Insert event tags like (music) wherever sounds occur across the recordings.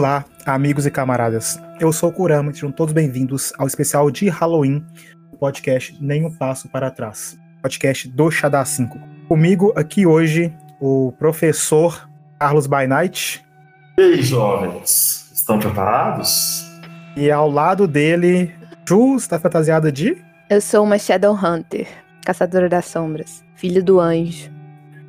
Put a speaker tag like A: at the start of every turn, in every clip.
A: Olá, amigos e camaradas. Eu sou o Kurama e sejam todos bem-vindos ao especial de Halloween do podcast Nenhum Passo para Trás, podcast do Xadá 5. Comigo aqui hoje o professor Carlos By Night.
B: E aí, jovens, estão preparados?
A: E ao lado dele, Ju, está fantasiada de?
C: Eu sou uma Shadowhunter, caçadora das sombras, filho do anjo.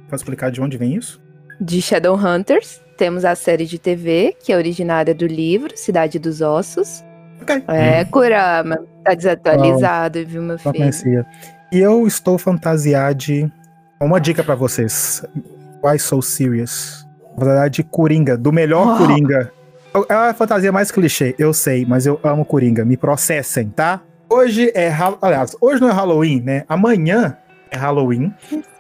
A: Pode explicar de onde vem isso?
C: De Shadowhunters, temos a série de TV, que é originária do livro Cidade dos Ossos.
A: Ok.
C: É, Kurama, tá desatualizado, viu, meu
A: Não
C: filho?
A: conhecia. E eu estou fantasiado de. Uma dica pra vocês. Why so serious? Fantasiado de Coringa, do melhor
C: Oh.
A: Coringa. É a fantasia mais clichê, eu sei, mas eu amo Coringa. Me processem, tá? Hoje é. Aliás, hoje não é Halloween, né? Amanhã é Halloween.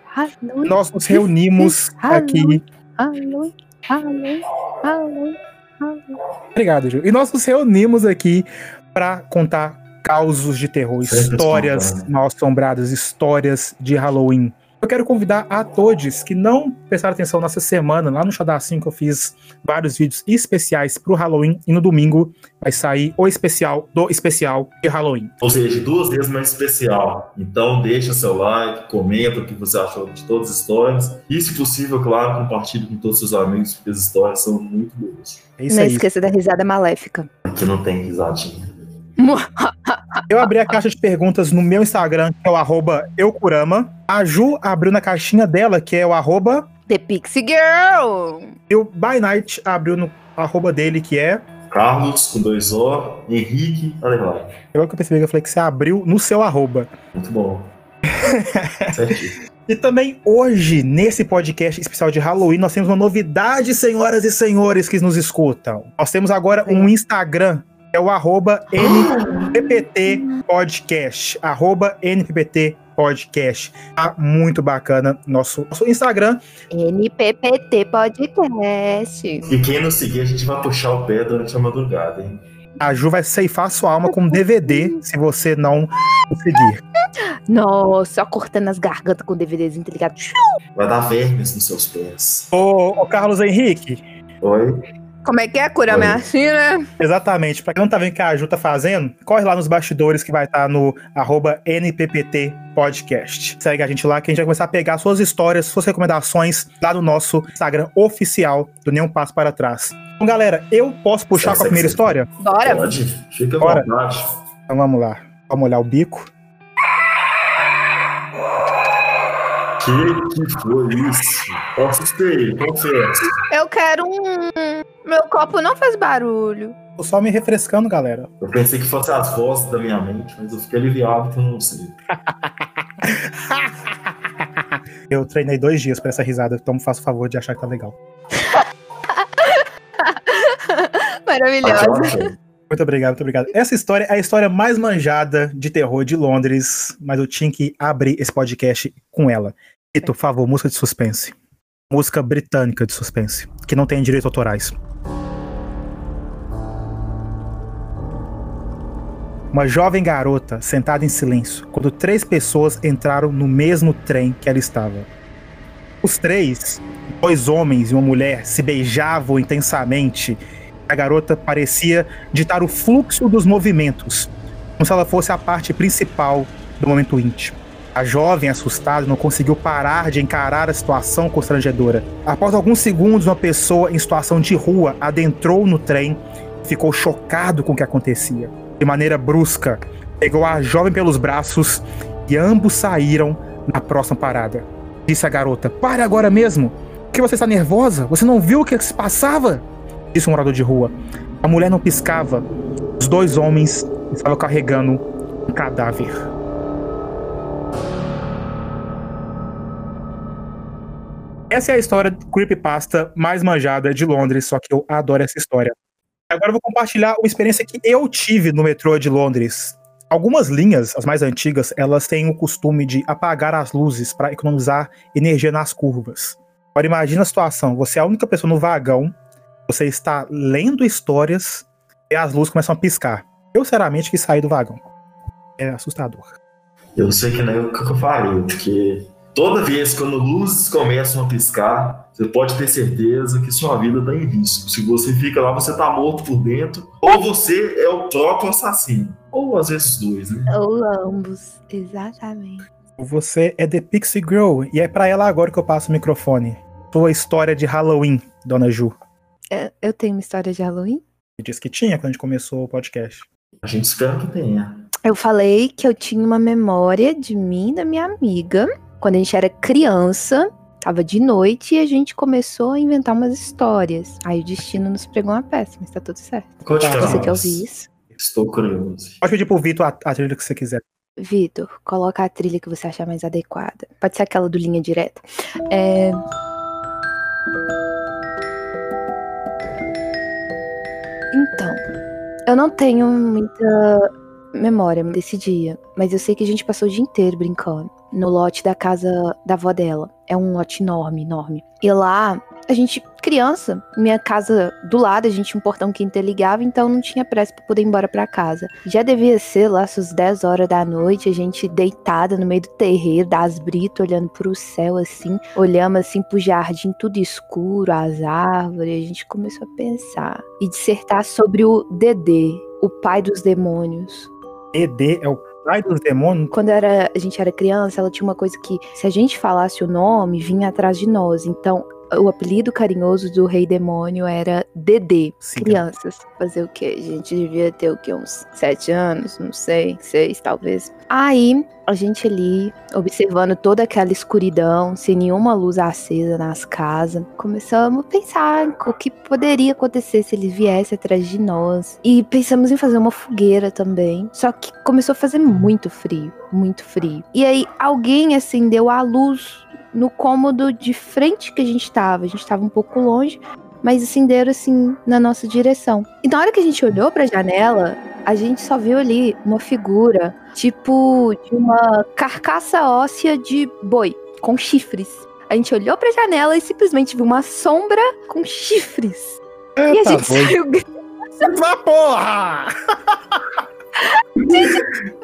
C: Halloween,
A: Nós nos reunimos aqui.
C: Halloween, Halloween, Halloween, Halloween.
A: Obrigado, Ju. E nós nos reunimos aqui pra contar causos de terror, histórias mal assombradas, histórias de Halloween. Eu quero convidar a todos que não prestaram atenção nessa semana, lá no Xadá 5 eu fiz vários vídeos especiais pro Halloween e no domingo vai sair o especial do especial de Halloween.
B: Ou seja, duas vezes mais especial. Então deixa seu like, comenta o que você achou de todas as histórias. E, se possível, claro, compartilhe com todos os seus amigos, porque as histórias são muito boas.
A: É isso
C: Não
A: aí.
C: esqueça da risada maléfica.
B: Aqui não tem risadinha. (laughs)
A: Eu abri a caixa de perguntas no meu Instagram, que é o arroba eucurama. A Ju abriu na caixinha dela, que é o arroba
C: The Pixie Girl!
A: E o By Night abriu no arroba dele, que é.
B: Carlos, com dois O, Henrique, Underline.
A: Eu que eu percebi que eu falei que você abriu no seu arroba.
B: Muito bom. (laughs) Certinho.
A: E também hoje, nesse podcast especial de Halloween, nós temos uma novidade, senhoras e senhores que nos escutam. Nós temos agora um Instagram, é o arroba NPPT Podcast. Arroba NPPT Podcast. Tá muito bacana nosso, nosso Instagram.
C: NPPT Podcast.
B: E quem não seguir, a gente vai puxar o pé durante a madrugada, hein?
A: A Ju vai ceifar sua alma com DVD se você não seguir.
C: Nossa, só cortando as gargantas com DVDzinho, tá ligado?
B: Vai dar vermes nos seus pés.
A: Ô, ô Carlos Henrique,
B: Oi?
C: Como é que é? Kurama é
B: Oi.
C: assim, né?
A: Exatamente. Pra quem não tá vendo o que a Ju tá fazendo, corre lá nos bastidores que vai estar no arroba NPPT Podcast. Segue a gente lá que a gente vai começar a pegar suas histórias, suas recomendações lá no nosso Instagram oficial do Nenhum Passo Para Trás. Então, galera, eu posso puxar com a primeira
B: segue,
A: história?
C: Bora.
B: Pode? Fica à
A: Bora.
B: vontade.
A: Então vamos lá. Vamos olhar o bico.
B: Que que foi isso? Assustei, confesso.
C: Eu quero um. Meu copo não faz barulho.
A: Tô só me refrescando, galera.
B: Eu pensei que fossem as vozes da minha mente, mas eu fiquei aliviado que eu não sei. (laughs)
A: Eu treinei dois dias pra essa risada, então me faça o favor de achar que tá legal. (laughs)
C: Maravilhosa.
A: Muito obrigado, muito obrigado. Essa história é a história mais manjada de terror de Londres, mas eu tinha que abrir esse podcast com ela. Ito, por favor, música de suspense. Música britânica de suspense, que não tem direitos autorais. Uma jovem garota sentada em silêncio quando três pessoas entraram no mesmo trem que ela estava. Os três, dois homens e uma mulher, se beijavam intensamente. A garota parecia ditar o fluxo dos movimentos, como se ela fosse a parte principal do momento íntimo. A jovem, assustada, não conseguiu parar de encarar a situação constrangedora. Após alguns segundos, uma pessoa em situação de rua adentrou no trem e ficou chocado com o que acontecia. De maneira brusca, pegou a jovem pelos braços e ambos saíram na próxima parada. Disse a garota: Pare agora mesmo! Que você está nervosa? Você não viu o que se passava? Disse um morador de rua. A mulher não piscava. Os dois homens estavam carregando um cadáver. Essa é a história creepypasta mais manjada de Londres, só que eu adoro essa história. Agora eu vou compartilhar uma experiência que eu tive no metrô de Londres. Algumas linhas, as mais antigas, elas têm o costume de apagar as luzes para economizar energia nas curvas. Agora imagina a situação, você é a única pessoa no vagão, você está lendo histórias e as luzes começam a piscar. Eu, sinceramente, quis sair do vagão. É assustador.
B: Eu sei que é o que eu faria, porque Toda vez quando luzes começam a piscar, você pode ter certeza que sua vida está em risco. Se você fica lá, você está morto por dentro, ou você é o próprio assassino. Ou às vezes dois, né?
C: Ou ambos, exatamente.
A: Você é The Pixie Girl, e é para ela agora que eu passo o microfone. Sua história de Halloween, Dona Ju.
C: É, Eu tenho uma história de Halloween?
A: Você disse que tinha quando a gente começou o podcast.
B: A gente espera que tenha.
C: Eu falei que eu tinha uma memória de mim e da minha amiga. Quando a gente era criança, tava de noite e a gente começou a inventar umas histórias. Aí o destino nos pregou uma peça, mas tá tudo certo.
B: Conte pra
C: Você quer ouvir isso?
B: Estou curioso.
A: Pode pedir pro Vitor a, a trilha que você quiser.
C: Vitor, coloca a trilha que você achar mais adequada. Pode ser aquela do linha direta. É... Então, eu não tenho muita memória desse dia, mas eu sei que a gente passou o dia inteiro brincando no lote da casa da avó dela. É um lote enorme, enorme. E lá, a gente, criança, minha casa do lado, a gente tinha um portão que interligava, então não tinha pressa pra poder ir embora pra casa. Já devia ser lá suas 10 horas da noite, a gente deitada no meio do terreiro, das britas, olhando pro céu assim, olhamos assim pro jardim tudo escuro, as árvores, a gente começou a pensar e dissertar sobre o Dedê, o pai dos demônios.
A: ED é o dos demônios.
C: Quando era, a gente era criança, ela tinha uma coisa que, se a gente falasse o nome, vinha atrás de nós. Então, o apelido carinhoso do rei demônio era Dedê.
A: Sim.
C: Crianças. Fazer o quê? A gente devia ter o quê? Uns sete anos? Não sei. Seis, talvez. Aí, a gente ali, observando toda aquela escuridão, sem nenhuma luz acesa nas casas, começamos a pensar o que poderia acontecer se ele viesse atrás de nós. E pensamos em fazer uma fogueira também. Só que começou a fazer muito frio, muito frio. E aí, alguém acendeu a luz no cômodo de frente que a gente tava. A gente tava um pouco longe, mas acenderam assim na nossa direção. E na hora que a gente olhou pra janela, a gente só viu ali uma figura, tipo de uma carcaça óssea de boi, com chifres. A gente olhou pra janela e simplesmente viu uma sombra com chifres. e a
A: Eita,
C: gente saiu
A: Ah, porra! (laughs)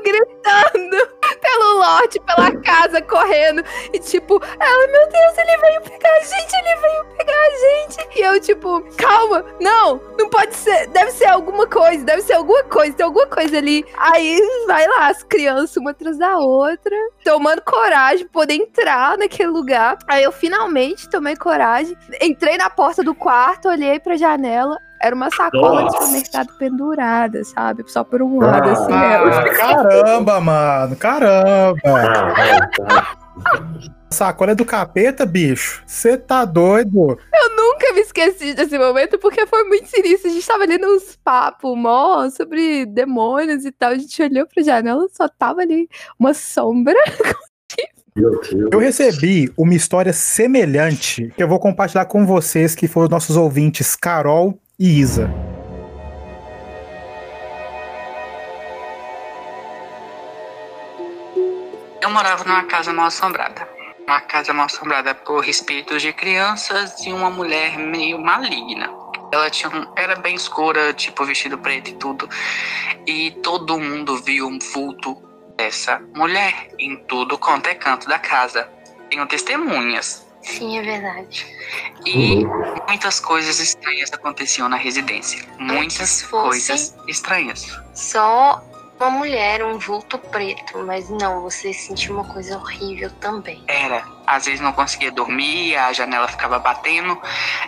C: gritando pelo lote, pela casa, correndo. E tipo, ela, meu Deus, ele veio pegar a gente, ele veio pegar a gente. E eu, tipo, calma, não, não pode ser, deve ser alguma coisa, deve ser alguma coisa, tem alguma coisa ali. Aí vai lá, as crianças, uma atrás da outra, tomando coragem poder entrar naquele lugar. Aí eu finalmente tomei coragem, entrei na porta do quarto, olhei pra janela. Era uma sacola de
B: Nossa.
C: supermercado pendurada, sabe? Só por um lado, assim. ela.
A: Ah, caramba, mano, caramba.
B: Ah, vai, vai.
A: Sacola é do capeta, bicho. Você tá doido?
C: Eu nunca me esqueci desse momento porque foi muito sinistro. A gente tava ali nos papos mó sobre demônios e tal. A gente olhou pra janela só tava ali uma sombra.
B: Meu Deus.
A: Eu recebi uma história semelhante que eu vou compartilhar com vocês, que foram nossos ouvintes, Carol e Isa.
D: Eu morava numa casa mal assombrada. Uma casa mal assombrada por espíritos de crianças e uma mulher meio maligna. Ela tinha um, era bem escura, tipo vestido preto e tudo. E todo mundo viu um vulto dessa mulher em tudo quanto é canto da casa. Tenho testemunhas.
E: Sim, é verdade.
D: E muitas coisas estranhas aconteciam na residência. Muitas
E: fosse-
D: coisas estranhas.
E: Só uma mulher, um vulto preto, mas não, você sentiu uma coisa horrível também.
D: Era. Às vezes não conseguia dormir, a janela ficava batendo.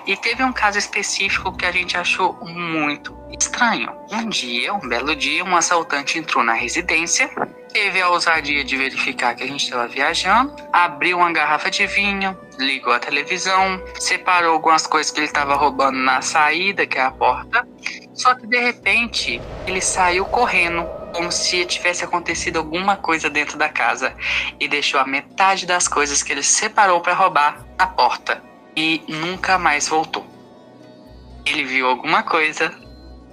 D: E teve um caso específico que a gente achou muito estranho. Um dia, um belo dia, um assaltante entrou na residência, teve a ousadia de verificar que a gente estava viajando, abriu uma garrafa de vinho, ligou a televisão, separou algumas coisas que ele estava roubando na saída, que é a porta. Só que de repente ele saiu correndo, como se tivesse acontecido alguma coisa dentro da casa e deixou a metade das coisas que ele separou para roubar na porta e nunca mais voltou. Ele viu alguma coisa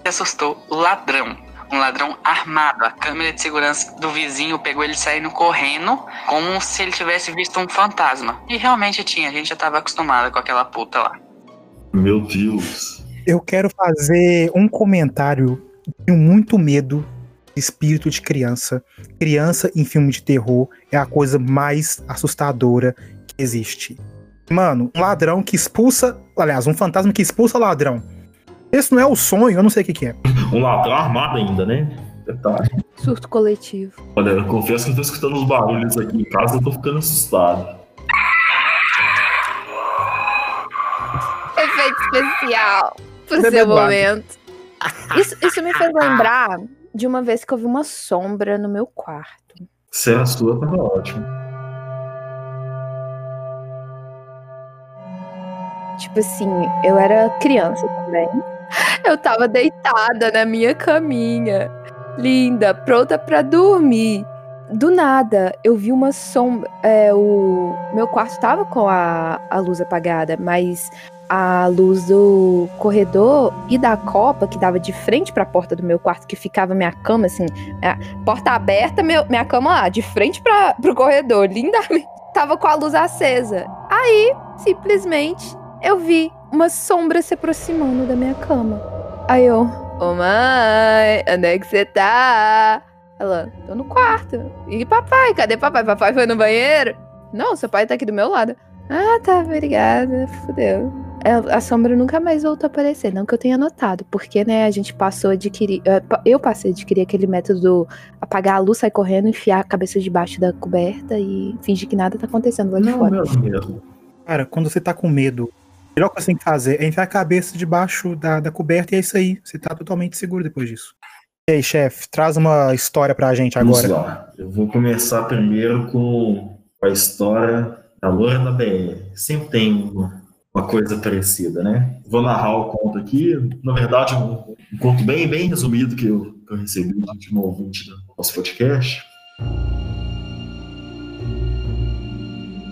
D: assustou o ladrão. Um ladrão armado. A câmera de segurança do vizinho pegou ele saindo correndo, como se ele tivesse visto um fantasma. E realmente tinha, a gente já tava acostumado com aquela puta lá.
B: Meu Deus.
A: Eu quero fazer um comentário. Tenho muito medo espírito de criança. Criança em filme de terror é a coisa mais assustadora que existe. Mano, um ladrão que expulsa. Aliás, um fantasma que expulsa ladrão. Esse não é o sonho, eu não sei o que, que é. (laughs)
B: Um ladrão armado ainda, né? Detalhe.
C: Surto coletivo.
B: Olha, eu confesso que eu tô escutando os barulhos aqui em casa, eu tô ficando assustado.
C: Efeito especial pro
A: Bebê
C: seu momento. (laughs) Isso, isso me fez lembrar de uma vez que eu vi uma sombra no meu quarto.
B: Se é a sua, tava ótimo.
C: Tipo assim, eu era criança também. Eu tava deitada na minha caminha, linda, pronta pra dormir. Do nada, eu vi uma sombra. é, o meu quarto tava com a, a luz apagada, mas a luz do corredor e da copa que dava de frente pra porta do meu quarto, que ficava minha cama assim, a porta aberta, meu, minha cama lá, de frente pra, pro corredor, lindamente. Tava com a luz acesa. Aí, simplesmente, eu vi uma sombra se aproximando da minha cama. Aí eu, ô mãe, onde é que você tá? Ela, tô no quarto. E papai, cadê papai? Papai foi no banheiro? Não, seu pai tá aqui do meu lado. Ah, tá, obrigada. Fudeu. A sombra nunca mais voltou a aparecer, não que eu tenha notado, porque, né, a gente passou a adquirir. eh, Eu passei a adquirir aquele método do apagar a luz, sair correndo, enfiar a cabeça debaixo da coberta e fingir que nada tá acontecendo lá de
B: Não,
C: fora.
B: meu mesmo.
A: Cara, quando você tá com medo, melhor que você tem que fazer é enfiar a cabeça debaixo da, da coberta e é isso aí. Você tá totalmente seguro depois disso. E aí, chefe, traz uma história pra gente
B: Vamos
A: agora.
B: lá. Eu vou começar primeiro com a história da Loura da BR. Sempre tem uma, uma coisa parecida, né? Vou narrar o conto aqui. Na verdade, um, um conto bem, bem resumido que eu, que eu recebi do último ouvinte do nosso podcast.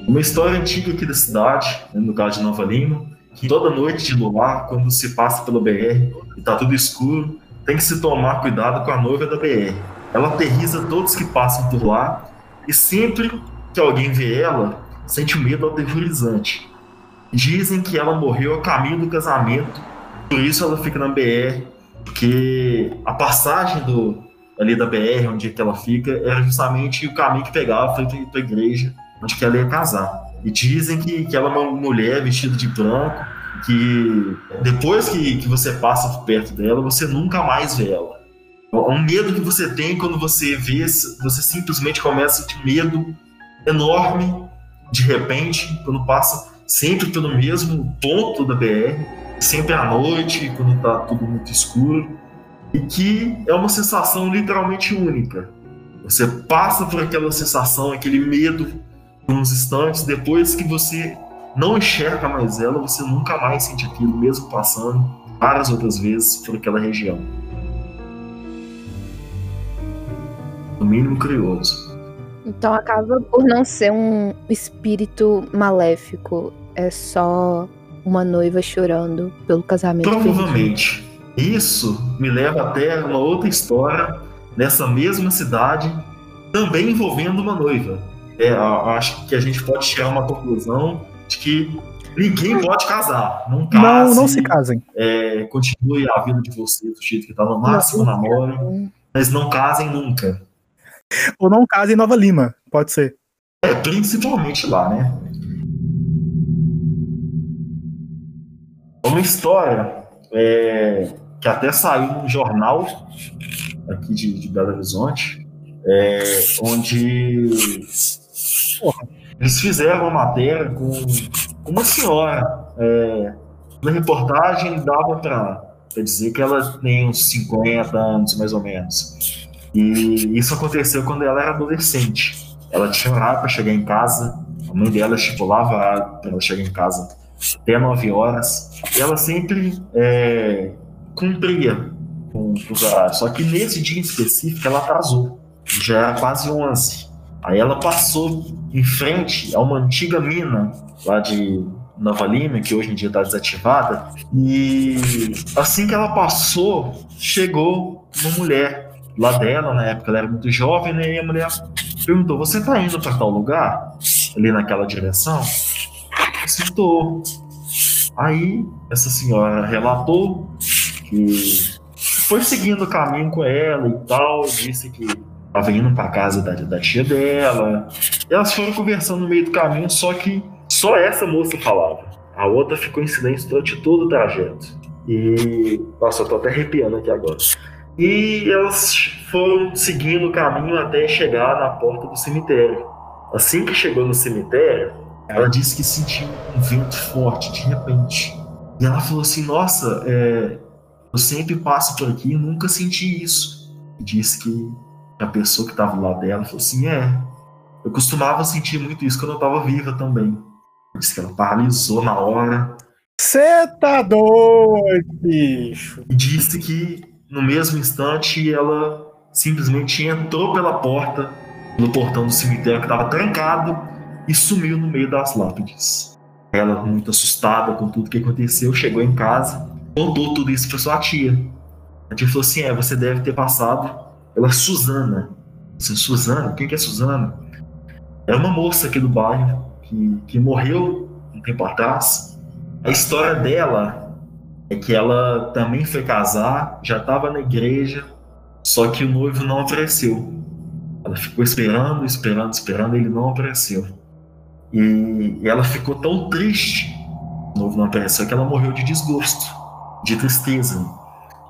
B: Uma história antiga aqui da cidade, né, no caso de Nova Lima, que toda noite de luar, quando se passa pela BR e tá tudo escuro, tem que se tomar cuidado com a noiva da BR. Ela aterriza todos que passam por lá e sempre que alguém vê ela, sente um medo aterrorizante. Dizem que ela morreu a caminho do casamento, por isso ela fica na BR, porque a passagem do, ali da BR, onde é que ela fica, era justamente o caminho que pegava para a igreja, onde que ela ia casar. E dizem que, que ela é uma mulher vestida de branco, que depois que, que você passa perto dela, você nunca mais vê ela. É um medo que você tem quando você vê, você simplesmente começa ter medo enorme de repente, quando passa sempre pelo mesmo ponto da BR, sempre à noite, quando tá tudo muito escuro, e que é uma sensação literalmente única. Você passa por aquela sensação, aquele medo uns instantes, depois que você não enxerga mais ela, você nunca mais sente aquilo, mesmo passando várias outras vezes por aquela região. No mínimo curioso.
C: Então acaba por não ser um espírito maléfico. É só uma noiva chorando pelo casamento. perdido.
B: Provavelmente. Isso me leva até uma outra história nessa mesma cidade, também envolvendo uma noiva. É, acho que a gente pode chegar a uma conclusão de que ninguém pode casar. Não case,
A: Não, não se casem.
B: é, continue a vida de vocês do jeito que tá no máximo namoro, mas não casem nunca.
A: Ou não casem em Nova Lima, pode ser.
B: É, principalmente lá, né? Uma história é, que até saiu num jornal aqui de, de Belo Horizonte, é, onde porra, eles fizeram uma matéria com uma senhora. É, na reportagem dava para dizer que ela tem uns 50 anos, mais ou menos. E isso aconteceu quando ela era adolescente. Ela tinha horário para chegar em casa, a mãe dela estipulava para ela chegar em casa até 9 horas. E ela sempre é, cumpria com os horários. Só que nesse dia em específico ela atrasou. Já era quase 11. Aí ela passou em frente a uma antiga mina lá de Nova Lima, que hoje em dia está desativada. E assim que ela passou, chegou uma mulher lá dela, na época ela era muito jovem, né? E a mulher perguntou: Você tá indo para tal lugar? Ali naquela direção? Tô. Aí essa senhora relatou que foi seguindo o caminho com ela e tal, disse que tava indo casa da, da tia dela. Elas foram conversando no meio do caminho, só que só essa moça falava. A outra ficou em silêncio durante todo o trajeto. E. Nossa, eu tô até arrepiando aqui agora. E elas foram seguindo o caminho até chegar na porta do cemitério. Assim que chegou no cemitério, ela disse que sentiu um vento forte de repente. E ela falou assim: Nossa, é, eu sempre passo por aqui e nunca senti isso. E disse que a pessoa que estava do lado dela falou assim: É, eu costumava sentir muito isso quando eu estava viva também. Disse que ela paralisou na hora.
A: Você tá doido, bicho.
B: E disse que no mesmo instante ela simplesmente entrou pela porta, no portão do cemitério que estava trancado e sumiu no meio das lápides. Ela, muito assustada com tudo que aconteceu, chegou em casa, contou tudo isso para sua tia. A tia falou assim: É, você deve ter passado pela Suzana. Disse, Suzana? Quem que é Suzana? É uma moça aqui do bairro que, que morreu um tempo atrás. A história dela é que ela também foi casar, já estava na igreja, só que o noivo não apareceu. Ela ficou esperando, esperando, esperando, ele não apareceu. E ela ficou tão triste, o noivo não apareceu, que ela morreu de desgosto, de tristeza.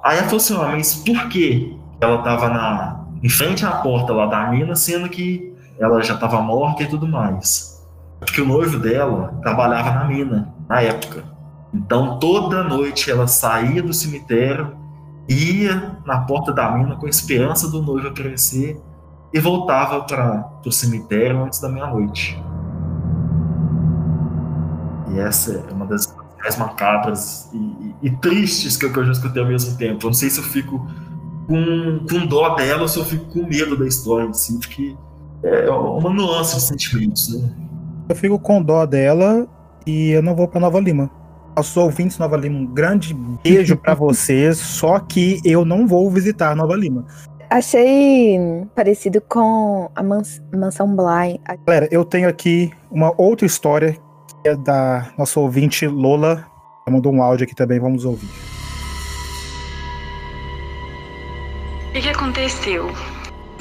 B: Aí ela falou assim: ah, mas por que ela estava na, em frente à porta lá da mina, sendo que ela já estava morta e tudo mais? Porque o noivo dela trabalhava na mina, na época. Então toda noite ela saía do cemitério, ia na porta da mina com a esperança do noivo aparecer e voltava para o cemitério antes da meia-noite. E essa é uma das mais macabras e, e, e, tristes que eu já escutei ao mesmo tempo. Eu não sei se eu fico com, com dó dela ou se eu fico com medo da história, assim, porque é uma nuance de sentimentos, né?
A: Eu fico com dó dela e eu não vou para Nova Lima. Aos ouvintes Nova Lima, um grande beijo para (laughs) vocês, só que eu não vou visitar Nova Lima.
C: Achei parecido com a mans Mansão Bly.
A: Galera, eu tenho aqui uma outra história que é da nossa ouvinte Lola. Ela mandou um áudio aqui também, vamos ouvir.
F: O que, aconteceu?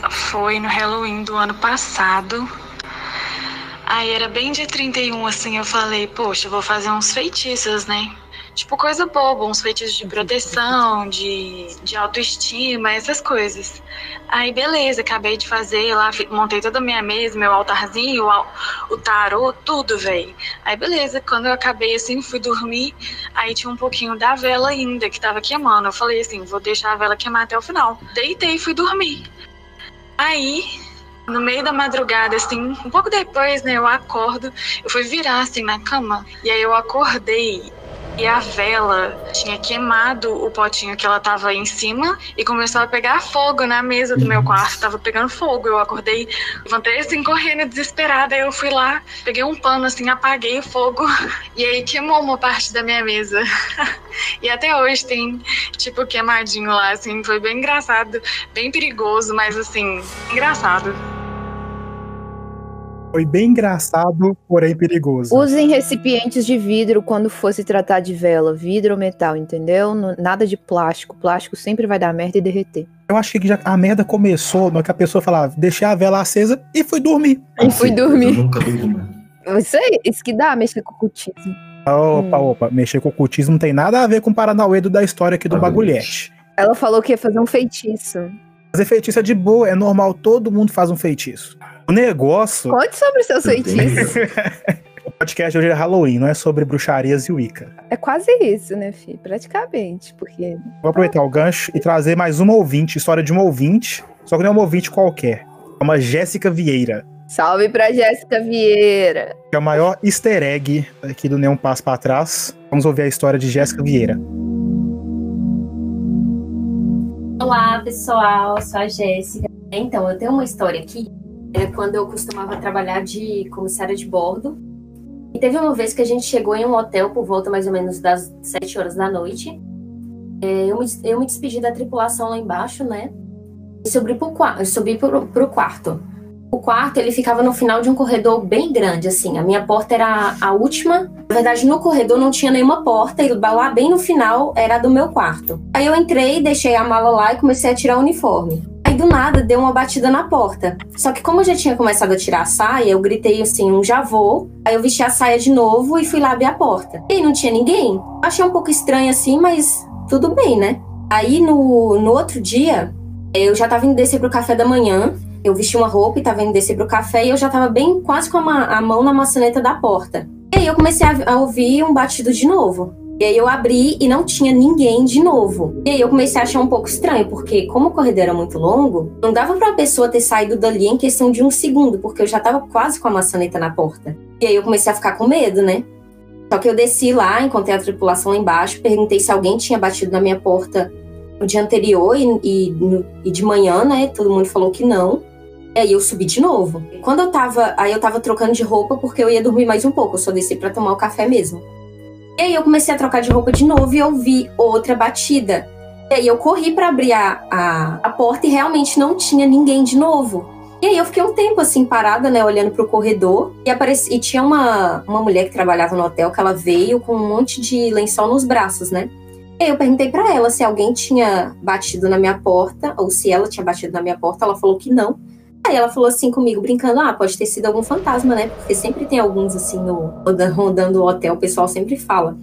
F: Foi no Halloween do ano passado. Aí era bem dia 31, assim, eu falei, poxa, vou fazer uns feitiços, né? Tipo, coisa boba, uns feitiços de proteção, de, de autoestima, essas coisas. Aí, beleza, acabei de fazer lá, montei toda a minha mesa, meu altarzinho, o, o tarô, tudo, velho. Aí, beleza, quando eu acabei assim, fui dormir, aí tinha um pouquinho da vela ainda, que tava queimando. Eu falei assim, vou deixar a vela queimar até o final. Deitei e fui dormir. Aí, no meio da madrugada, assim, um pouco depois, né, eu acordo, eu fui virar assim na cama, e aí eu acordei e a vela tinha queimado o potinho que ela tava em cima e começou a pegar fogo na mesa do meu quarto. Tava pegando fogo. Eu acordei, levantei assim, correndo, desesperada. Aí eu fui lá, peguei um pano assim, apaguei o fogo (laughs) e aí queimou uma parte da minha mesa. (laughs) e até hoje tem, tipo, queimadinho lá, assim. Foi bem engraçado, bem perigoso, mas assim, engraçado.
A: Foi bem engraçado, porém perigoso.
C: Usem recipientes de vidro quando for se tratar de vela, vidro ou metal, entendeu? Nada de plástico. Plástico sempre vai dar merda e derreter.
A: Eu acho que já a merda começou no que a pessoa falava, deixei a vela acesa e fui dormir.
C: E fui dormir. Eu nunca Isso aí, isso que dá mexer com o cultismo.
A: Opa, hum. opa, mexer com o cultismo não tem nada a ver com o Paranauê da história aqui do bagulhete.
C: Ela falou que ia fazer um feitiço.
A: Fazer feitiço é de boa, é normal, todo mundo faz um feitiço. O negócio.
C: Conte sobre seus feitiços. (laughs)
A: o podcast hoje é Halloween, não é sobre bruxarias e Wicca.
C: É quase isso, né, Fih? Praticamente, porque.
A: Vou aproveitar o gancho e trazer mais uma ouvinte, história de uma ouvinte, só que não é uma ouvinte qualquer. É uma Jéssica Vieira.
C: Salve pra Jéssica Vieira.
A: Que é o maior easter egg aqui do Nenhum Passo para Trás. Vamos ouvir a história de Jéssica Vieira.
G: Olá, pessoal. Sou a Jéssica. Então, eu tenho uma história aqui é quando eu costumava trabalhar de comissária de bordo. E teve uma vez que a gente chegou em um hotel por volta mais ou menos das 7 horas da noite. É, eu, me, eu me despedi da tripulação lá embaixo, né? E subi pro, subi pro, pro quarto. O quarto, ele ficava no final de um corredor bem grande, assim. A minha porta era a última. Na verdade, no corredor não tinha nenhuma porta, e lá bem no final era do meu quarto. Aí eu entrei, deixei a mala lá e comecei a tirar o uniforme. Aí do nada deu uma batida na porta. Só que como eu já tinha começado a tirar a saia, eu gritei assim, um já vou. Aí eu vesti a saia de novo e fui lá abrir a porta. E não tinha ninguém. Achei um pouco estranho assim, mas tudo bem, né? Aí no, no outro dia, eu já tava indo descer pro café da manhã. Eu vesti uma roupa e tava indo descer pro café e eu já tava bem quase com a, a mão na maçaneta da porta. E aí eu comecei a, a ouvir um batido de novo. E aí eu abri e não tinha ninguém de novo. E aí eu comecei a achar um pouco estranho, porque como o corredor era muito longo, não dava para uma pessoa ter saído dali em questão de um segundo, porque eu já tava quase com a maçaneta na porta. E aí eu comecei a ficar com medo, né? Só que eu desci lá, encontrei a tripulação lá embaixo, perguntei se alguém tinha batido na minha porta no dia anterior e, e, e de manhã, né? Todo mundo falou que não. E aí eu subi de novo. Quando eu tava. Aí eu tava trocando de roupa porque eu ia dormir mais um pouco. Eu só desci pra tomar o café mesmo. E aí eu comecei a trocar de roupa de novo e eu vi outra batida. E aí eu corri para abrir a, a, a, porta e realmente não tinha ninguém de novo. E aí eu fiquei um tempo assim parada, né, olhando pro corredor e apareci, e tinha uma, uma mulher que trabalhava no hotel que ela veio com um monte de lençol nos braços, né? E aí eu perguntei para ela se alguém tinha batido na minha porta ou se ela tinha batido na minha porta. Ela falou que não. Aí ela falou assim comigo, brincando, ah, pode ter sido algum fantasma, né? Porque sempre tem alguns assim no rondando o hotel, o pessoal sempre fala.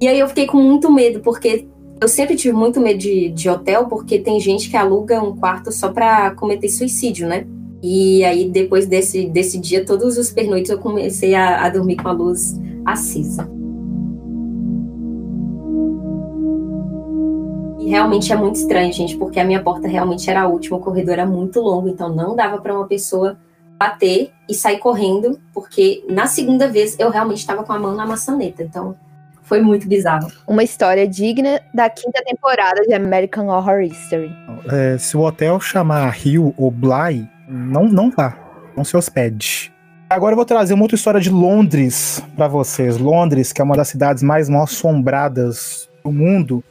G: E aí eu fiquei com muito medo, porque eu sempre tive muito medo de, de hotel, porque tem gente que aluga um quarto só pra cometer suicídio, né? E aí, depois desse, desse dia, todos os pernoites eu comecei a, a dormir com a luz acesa. Realmente é muito estranho, gente, porque a minha porta realmente era a última, o corredor era muito longo, então não dava para uma pessoa bater e sair correndo, porque na segunda vez eu realmente estava com a mão na maçaneta, então foi muito bizarro.
C: Uma história digna da quinta temporada de American Horror History.
A: É, se o hotel chamar Rio ou Bly, não, não vá, não se hospede. Agora eu vou trazer uma outra história de Londres para vocês. Londres, que é uma das cidades mais mal assombradas do mundo,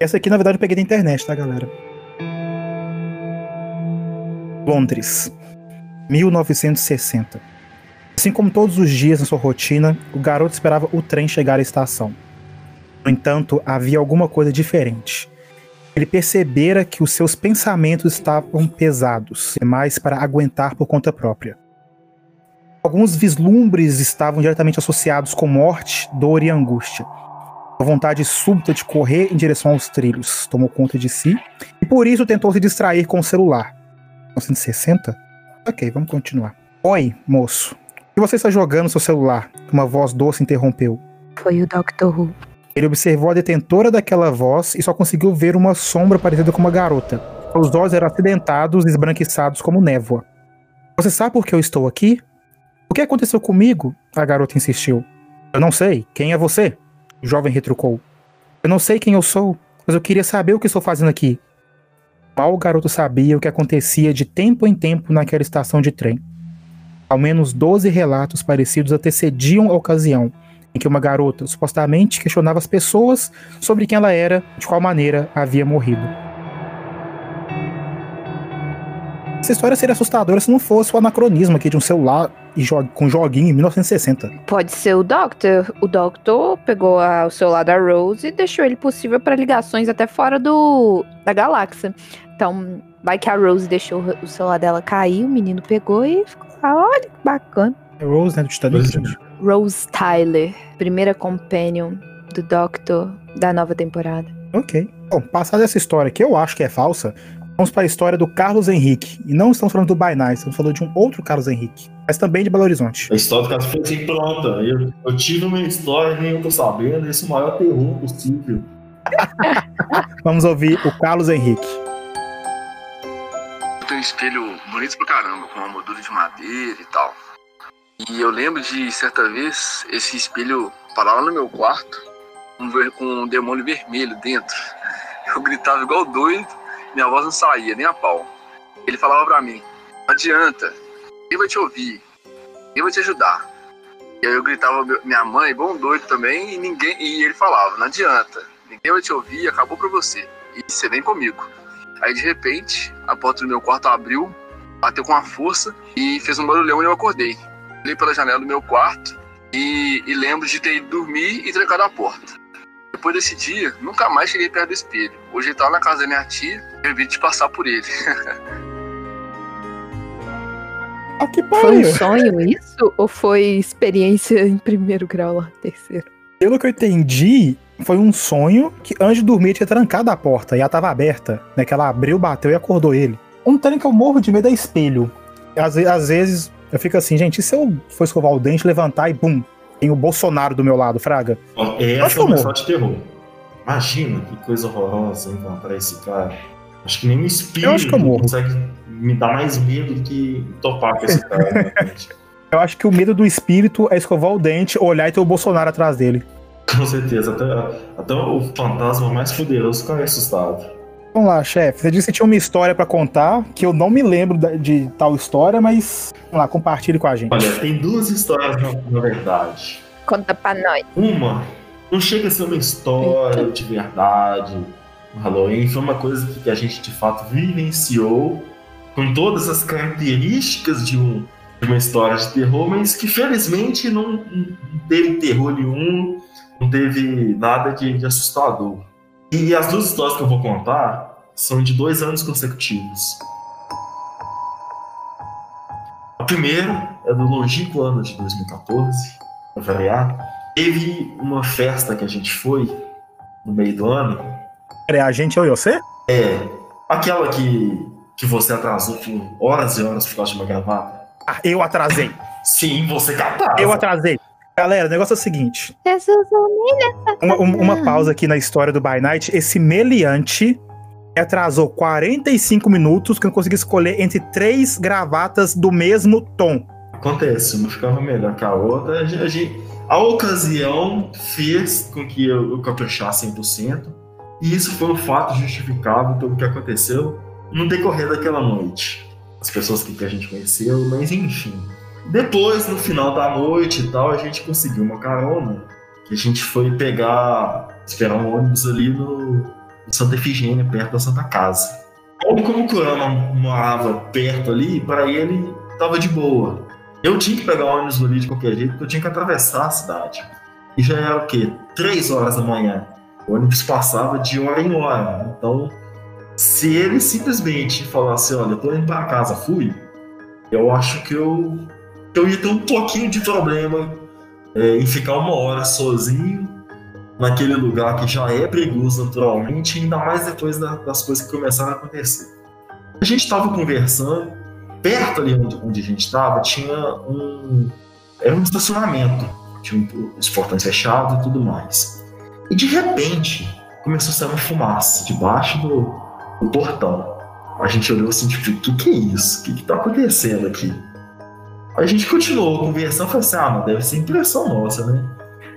A: essa aqui, na verdade, eu peguei da internet, tá, galera? Londres, 1960. Assim como todos os dias na sua rotina, o garoto esperava o trem chegar à estação. No entanto, havia alguma coisa diferente. Ele percebera que os seus pensamentos estavam pesados demais para aguentar por conta própria. Alguns vislumbres estavam diretamente associados com morte, dor e angústia a vontade súbita de correr em direção aos trilhos tomou conta de si e por isso tentou se distrair com o celular. 1960? Ok, vamos continuar. Oi, moço. O que você está jogando no seu celular? Uma voz doce interrompeu.
C: Foi o Dr. Who.
A: Ele observou a detentora daquela voz e só conseguiu ver uma sombra parecida com uma garota. Os olhos eram acidentados e esbranquiçados como névoa. Você sabe por que eu estou aqui? O que aconteceu comigo? A garota insistiu. Eu não sei. Quem é você? O jovem retrucou. Eu não sei quem eu sou, mas eu queria saber o que estou fazendo aqui. Mal o garoto sabia o que acontecia de tempo em tempo naquela estação de trem. Ao menos 12 relatos parecidos antecediam a ocasião em que uma garota supostamente questionava as pessoas sobre quem ela era, de qual maneira havia morrido. Essa história seria assustadora se não fosse o anacronismo aqui de um celular e jo com joguinho em 1960.
C: Pode ser o Doctor. O Doctor pegou a, o celular da Rose e deixou ele possível para ligações até fora do da galáxia. Então, vai que a Rose deixou o celular dela cair, o menino pegou e ficou lá, olha que bacana.
A: É Rose, né, do Titanic.
C: É. Rose Tyler, primeira companion do Doctor da nova temporada.
A: Ok. Bom, passada essa história que eu acho que é falsa, Vamos para a história do Carlos Henrique. E não estamos falando do Bainais, estamos falando de um outro Carlos Henrique, mas também de Belo Horizonte.
B: A história do Carlos foi assim pronta. Eu, eu tive uma história e nem eu tô sabendo, esse é o maior terror possível. (laughs)
A: Vamos ouvir o Carlos Henrique.
H: Tem um espelho bonito pra caramba, com uma moldura de madeira e tal. E eu lembro de certa vez esse espelho parar lá no meu quarto com um demônio vermelho dentro. (laughs) Eu gritava igual doido minha voz não saía, nem a pau. Ele falava para mim: Não adianta, quem vai te ouvir? Quem vai te ajudar? E aí eu gritava minha mãe, bom doido também, e ninguém. E ele falava: Não adianta, ninguém vai te ouvir, acabou pra você. E você vem comigo. Aí de repente, a porta do meu quarto abriu bateu com a força e fez um barulhão e eu acordei. Olhei pela janela do meu quarto e, e lembro de ter ido dormir e trancado a porta. Depois desse dia, nunca mais cheguei perto do espelho. Hoje ele tá na casa da minha tia e eu evito de passar por ele.
A: Ah, que
C: Foi um sonho isso? Ou foi experiência em primeiro grau lá, terceiro?
A: Pelo que eu entendi, foi um sonho que antes de dormir tinha trancado a porta e ela tava aberta, né? Que ela abriu, bateu e acordou ele. Um trem que eu morro de medo é espelho. Às, às vezes eu fico assim, gente, e se eu for escovar o dente, levantar e bum, tem o Bolsonaro do meu lado, Fraga?
B: É uma
A: morro.
B: história de terror. Imagina que coisa horrorosa encontrar esse cara. Acho que nem um espírito
A: Eu acho que eu morro.
B: consegue me dar mais medo do que topar com esse cara. né? (laughs)
A: Eu acho que o medo do espírito é escovar o dente, olhar e ter o Bolsonaro atrás dele.
B: Com certeza. Até, até o fantasma mais poderoso ficaria assustado.
A: Vamos lá, chefe. Você disse que tinha uma história pra contar, que eu não me lembro de tal história, mas vamos lá, compartilhe com a gente.
B: Olha, tem duas histórias na, na verdade.
C: Conta pra nós.
B: Uma não chega a ser uma história de verdade no Halloween, foi uma coisa que a gente de fato vivenciou com todas as características de, um, de uma história de terror, mas que felizmente não, não teve terror nenhum, não teve nada de, de assustador. E as duas histórias que eu vou contar são de dois anos consecutivos. A primeira é do longínquo ano de 2014, para variar. Teve uma festa que a gente foi no meio do ano.
A: Peraí, a gente ou você?
B: É aquela que, que você atrasou por horas e horas por causa de uma gravata.
A: Ah, eu atrasei.
B: Sim, você capaz.
A: Eu atrasei. Galera, o negócio é o seguinte:
C: Jesus, humilha.
A: uma, um- uma pausa aqui na história do By Night. Esse meliante atrasou 45 minutos que eu não consegui escolher entre três gravatas do mesmo tom.
B: Acontece, uma ficava melhor que a outra. A, gente- a ocasião fez com que eu, eu caprichasse 100%. E isso foi um fato justificável pelo que aconteceu no decorrer daquela noite. As pessoas que, que a gente conheceu, mas enfim. Depois, no final da noite e tal, a gente conseguiu uma carona. Que a gente foi pegar, esperar um ônibus ali no, no Santa Efigênia, perto da Santa Casa. Como, como o Kurama morava perto ali, para ele tava de boa. Eu tinha que pegar o ônibus ali de qualquer jeito, porque eu tinha que atravessar a cidade. E já era o quê? Três horas da manhã. O ônibus passava de hora em hora. Então, se ele simplesmente falasse, olha, eu tô indo pra casa, fui, eu acho que eu, eu ia ter um pouquinho de problema é, em ficar uma hora sozinho naquele lugar que já é perigoso naturalmente, ainda mais depois da- das coisas que começaram a acontecer. A gente estava conversando, perto ali onde, onde a gente estava, tinha um. Era um estacionamento, tinha um- os portões fechados e tudo mais. E de repente começou a sair uma fumaça debaixo do, do portão. A gente olhou assim, tipo, o que, que é isso? O que, que tá acontecendo aqui? A gente continuou conversando, falou assim, ah, não, deve ser impressão nossa, né?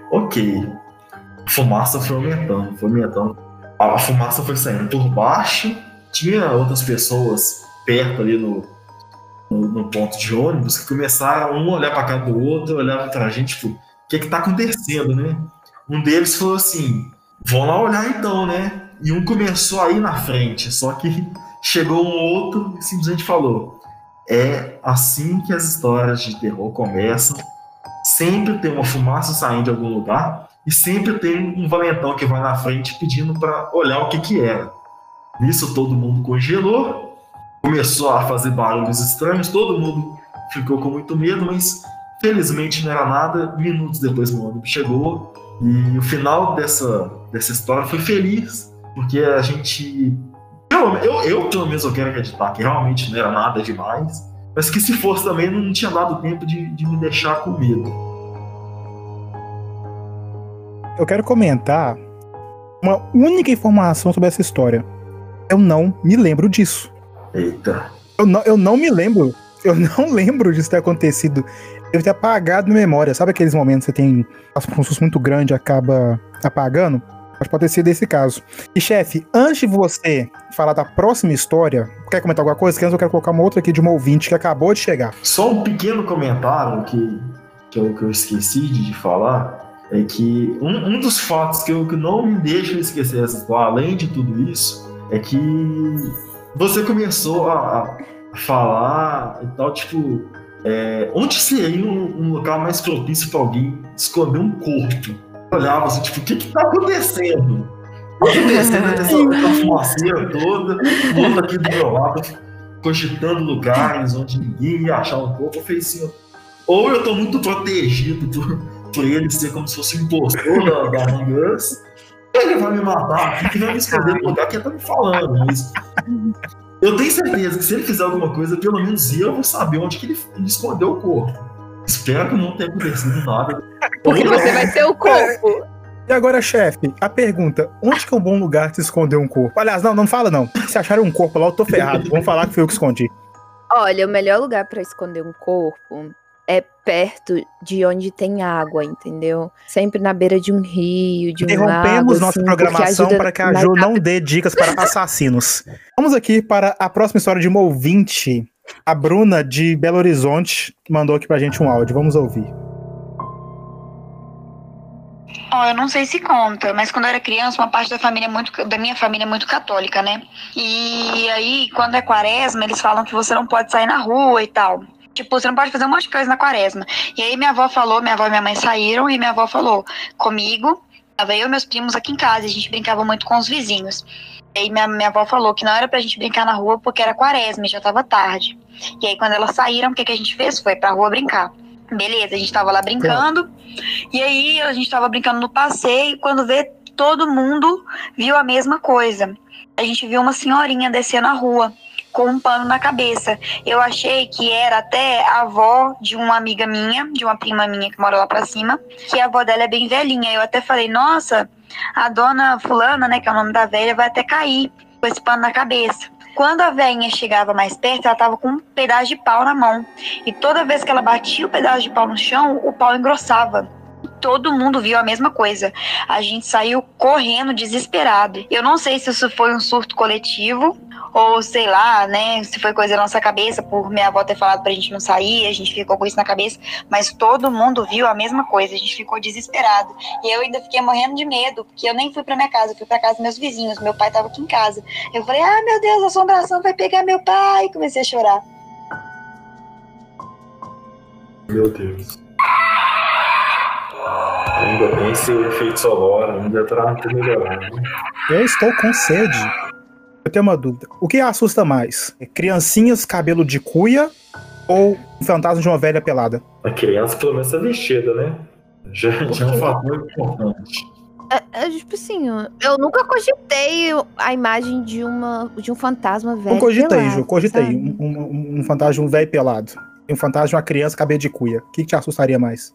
B: Ok. A fumaça foi aumentando, foi aumentando. A fumaça foi saindo por baixo, tinha outras pessoas perto ali no, no, no ponto de ônibus que começaram um a olhar pra cara do outro, olhava pra gente, tipo, o que que tá acontecendo, né? Um deles falou assim, vão lá olhar então, né? E um começou a ir na frente, só que (laughs) chegou um outro e simplesmente falou, é assim que as histórias de terror começam, sempre tem uma fumaça saindo de algum lugar e sempre tem um valentão que vai na frente pedindo pra olhar o que que era. Nisso todo mundo congelou, começou a fazer barulhos estranhos, todo mundo ficou com muito medo, mas felizmente não era nada. Minutos depois o ônibus chegou e o final dessa, dessa história foi feliz, porque a gente. Pelo- Eu, eu, pelo menos, eu quero acreditar que realmente não era nada demais, mas que se fosse também não tinha dado tempo de, de me deixar com medo.
A: Eu quero comentar uma única informação sobre essa história. Eu não me lembro disso.
B: Eita.
A: Eu não, eu não me lembro. Eu não (laughs) lembro disso ter acontecido. Eu ter apagado na memória. Sabe aqueles momentos que você tem um susto muito grande e acaba apagando? Que pode ter sido esse caso. E, chefe, antes de você falar da próxima história, quer comentar alguma coisa? Que antes eu quero colocar uma outra aqui de uma ouvinte que acabou de chegar.
B: Só um pequeno comentário que, que, eu, que eu esqueci de, falar é que um, um dos fatos que, eu, que não me deixa esquecer além de tudo isso, é que você começou a, a- falar e tal, tipo, é, onde seria um, um local mais propício para alguém esconder um corpo? Olhava assim, tipo, o que que tá acontecendo? Acontecendo (laughs) essa, fumaceira toda, o outro aqui do meu lado, cogitando lugares onde ninguém ia achar um corpo. Eu falei assim, ou eu tô muito protegido por, por ele ser como se fosse um impostor da, da ou ele vai me matar, que vai me esconder no lugar que ele tá me falando, mas... Eu tenho certeza que se ele fizer alguma coisa, pelo menos eu vou saber onde que ele, ele escondeu o corpo. Espero que não tenha acontecido nada.
C: Porque você vai ser o corpo.
A: E agora, chefe, a pergunta: onde que é um bom lugar de se esconder um corpo? Aliás, não, não fala não. Se acharem um corpo lá, eu tô ferrado. Vamos falar que foi eu que escondi.
C: Olha, o melhor lugar pra esconder um corpo é perto de onde tem água, entendeu? Sempre na beira de um rio, de um lago.
A: Interrompemos nossa
C: assim,
A: programação para que a Jo não
C: rápido.
A: dê dicas para assassinos. Vamos aqui para a próxima história de uma ouvinte. A Bruna, de Belo Horizonte, mandou aqui pra gente um áudio. Vamos ouvir.
I: Ó, eu não sei se conta, mas quando eu era criança, uma parte da família é muito da minha família é muito católica, né? E aí, quando é quaresma, eles falam que você não pode sair na rua e tal. Tipo, você não pode fazer um monte de coisa na quaresma. E aí minha avó falou, minha avó e minha mãe saíram e minha avó falou comigo. Tava eu e meus primos aqui em casa, a gente brincava muito com os vizinhos. E aí minha, minha avó falou que não era pra gente brincar na rua porque era quaresma e já tava tarde. E aí quando elas saíram, o que, que a gente fez? Foi pra rua brincar. Beleza, a gente tava lá brincando. E aí a gente tava brincando no passeio, quando vê todo mundo viu a mesma coisa. A gente viu uma senhorinha descendo a rua com um pano na cabeça. Eu achei que era até a avó de uma amiga minha, de uma prima minha que mora lá pra cima, que a avó dela é bem velhinha. Eu até falei, nossa, a dona fulana, né, que é o nome da velha, vai até cair com esse pano na cabeça. Quando a velhinha chegava mais perto, ela tava com um pedaço de pau na mão. E toda vez que ela batia o pedaço de pau no chão, o pau engrossava. Todo mundo viu a mesma coisa. A gente saiu correndo, desesperado. Eu não sei se isso foi um surto coletivo ou sei lá, né, se foi coisa da nossa cabeça por minha avó ter falado pra gente não sair, a gente ficou com isso na cabeça, mas todo mundo viu a mesma coisa, a gente ficou desesperado. E eu ainda fiquei morrendo de medo, porque eu nem fui pra minha casa, eu fui pra casa dos meus vizinhos, meu pai tava aqui em casa. Eu falei: "Ah, meu Deus, a assombração vai pegar meu pai", e comecei a chorar.
B: Meu Deus. Ainda tem esse efeito sonoro, ainda tá melhorando.
A: Eu estou com sede. Eu tenho uma dúvida. O que assusta mais? É Criancinhas cabelo de cuia ou um fantasma de uma velha pelada?
B: A criança pelo menos tá vestida, né? Já, já é um fator importante.
C: É, é, tipo assim, eu nunca cogitei a imagem de uma de um fantasma velho.
A: Eu cogitei,
C: pelado,
A: Ju, cogitei. Um, um- um fantasma de um velho pelado. E um fantasma de uma criança cabelo de cuia. O que, que te assustaria mais?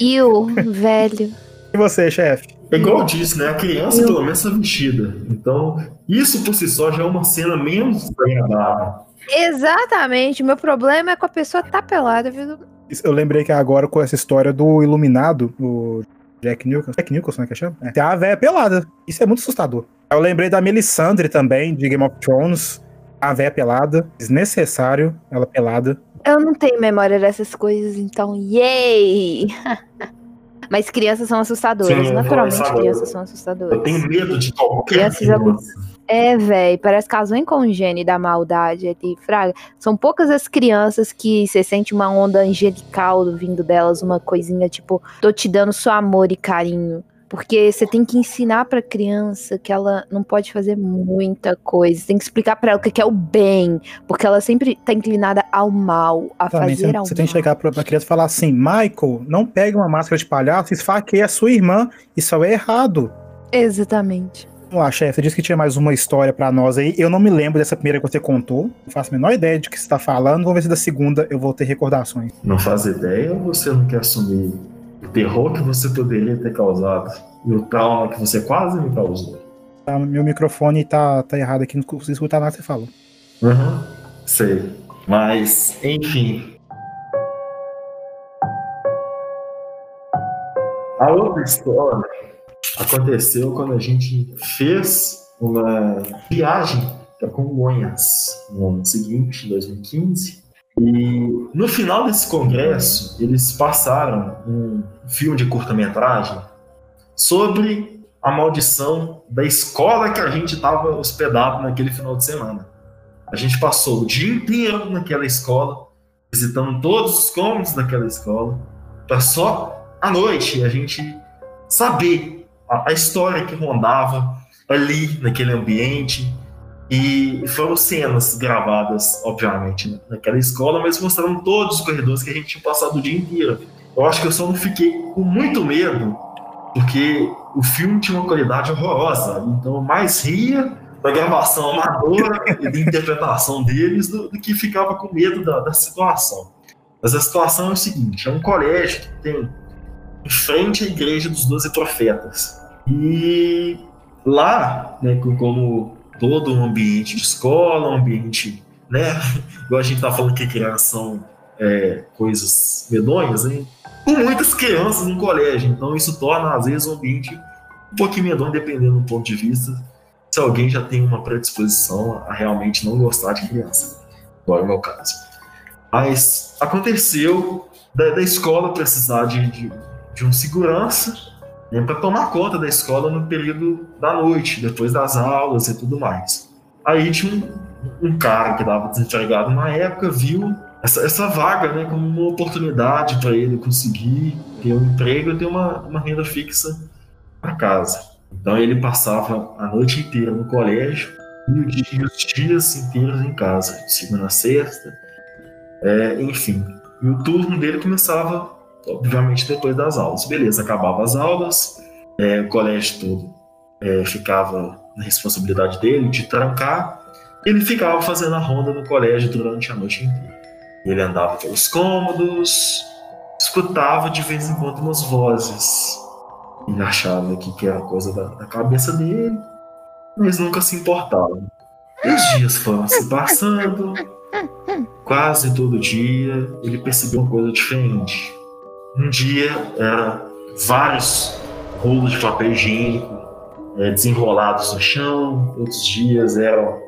C: E o velho.
A: E você, chefe?
B: É igual eu disse, né? A criança pelo menos tá vestida. Então, isso por si só já é uma cena menos desagradável.
C: Exatamente. Meu problema é com a pessoa tá pelada, viu?
A: Eu lembrei que agora com essa história do Iluminado, o Jack Nicholson. Jack Nicholson, né, que chama? É. Tem a véia pelada. Isso é muito assustador. Eu lembrei da Melisandre também, de Game of Thrones. A véia pelada. Desnecessário, ela pelada.
C: Eu não tenho memória dessas coisas, então, yay! (laughs) Mas crianças são assustadoras.
B: Sim,
C: Naturalmente,
B: isso
C: crianças são assustadoras.
B: Eu tenho medo de qualquer
C: Crianças
B: criança.
C: É, velho, parece que elas vêm com o gene da maldade ali, fraga. São poucas as crianças que você sente uma onda angelical vindo delas, uma coisinha tipo, tô te dando só amor e carinho. Porque você tem que ensinar pra criança que ela não pode fazer muita coisa. Você tem que explicar pra ela o que é o bem. Porque ela sempre tá inclinada ao mal, a
A: Também
C: fazer
A: você,
C: ao
A: você tem que
C: mal.
A: chegar pra, pra criança e falar assim: Michael, não pegue uma máscara de palhaço e esfaqueie a sua irmã. Isso é errado.
C: Exatamente.
A: Vamos lá, chefe. Você disse que tinha mais uma história pra nós aí. Eu não me lembro dessa primeira que você contou. Não faço a menor ideia de que você tá falando. Vamos ver se da segunda eu vou ter recordações.
B: Não faz ideia ou você não quer assumir terror que você poderia ter causado e o trauma que você quase me causou?
A: Tá, meu microfone tá, tá errado aqui, não consigo escutar nada que você falou.
B: Uhum, sei. Mas, enfim. A outra história aconteceu quando a gente fez uma viagem para Congonhas no ano seguinte, em 2015. E no final desse congresso, eles passaram um filme de curta-metragem sobre a maldição da escola que a gente estava hospedado naquele final de semana. A gente passou o dia inteiro naquela escola, visitando todos os cômodos daquela escola, para só à noite a gente saber a, a história que rondava ali naquele ambiente. E foram cenas gravadas, obviamente, naquela escola, mas mostrando todos os corredores que a gente tinha passado o dia inteiro. Eu acho que eu só não fiquei com muito medo, porque o filme tinha uma qualidade horrorosa. Então, eu mais ria da gravação amadora e da interpretação deles do, do que ficava com medo da, da, situação. Mas a situação é o seguinte: é um colégio que tem em frente à igreja dos Doze Profetas. E lá, né, como todo um ambiente de escola, um ambiente, né, (laughs) igual a gente tá falando que criança são é, coisas medonhas, hein? com muitas crianças no colégio, então isso torna às vezes o ambiente um pouquinho medonho, dependendo do ponto de vista, se alguém já tem uma predisposição a realmente não gostar de criança, igual é o meu caso. Mas aconteceu da, da escola precisar de, de, de um segurança para tomar conta da escola no período da noite, depois das aulas e tudo mais. Aí tinha um, um cara que estava desempregado na época, viu essa, essa vaga né, como uma oportunidade para ele conseguir ter um emprego e ter uma, uma renda fixa para casa. Então ele passava a noite inteira no colégio e os dias inteiros em casa, segunda a sexta, é, enfim. E o turno dele começava obviamente depois das aulas. Beleza, acabava as aulas, é, o colégio todo é, ficava na responsabilidade dele de trancar, ele ficava fazendo a ronda no colégio durante a noite inteira. Ele andava pelos cômodos, escutava de vez em quando umas vozes. Ele achava que, era coisa da, da cabeça dele, mas nunca se importava. Os dias foram se passando, quase todo dia ele percebeu uma coisa diferente. Um dia era vários rolos de papel higiênico é, desenrolados no chão, outros dias eram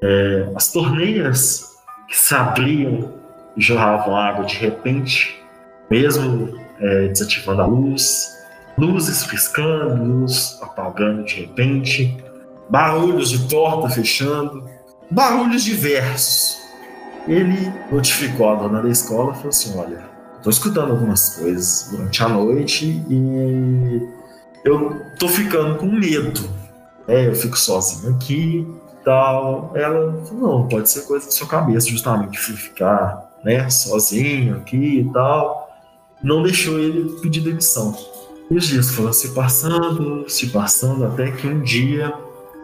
B: é, as torneiras que se abriam e jorravam água de repente, mesmo é, desativando a luz, luzes piscando, luz apagando de repente, barulhos de porta fechando, barulhos diversos. Ele notificou a dona da escola e falou assim: Olha, tô escutando algumas coisas durante a noite e eu tô ficando com medo. É, eu fico sozinho aqui tal. Ela falou, não, pode ser coisa da sua cabeça, justamente ficar né, sozinho aqui e tal. Não deixou ele pedir demissão. E os dias foram se passando, se passando, até que um dia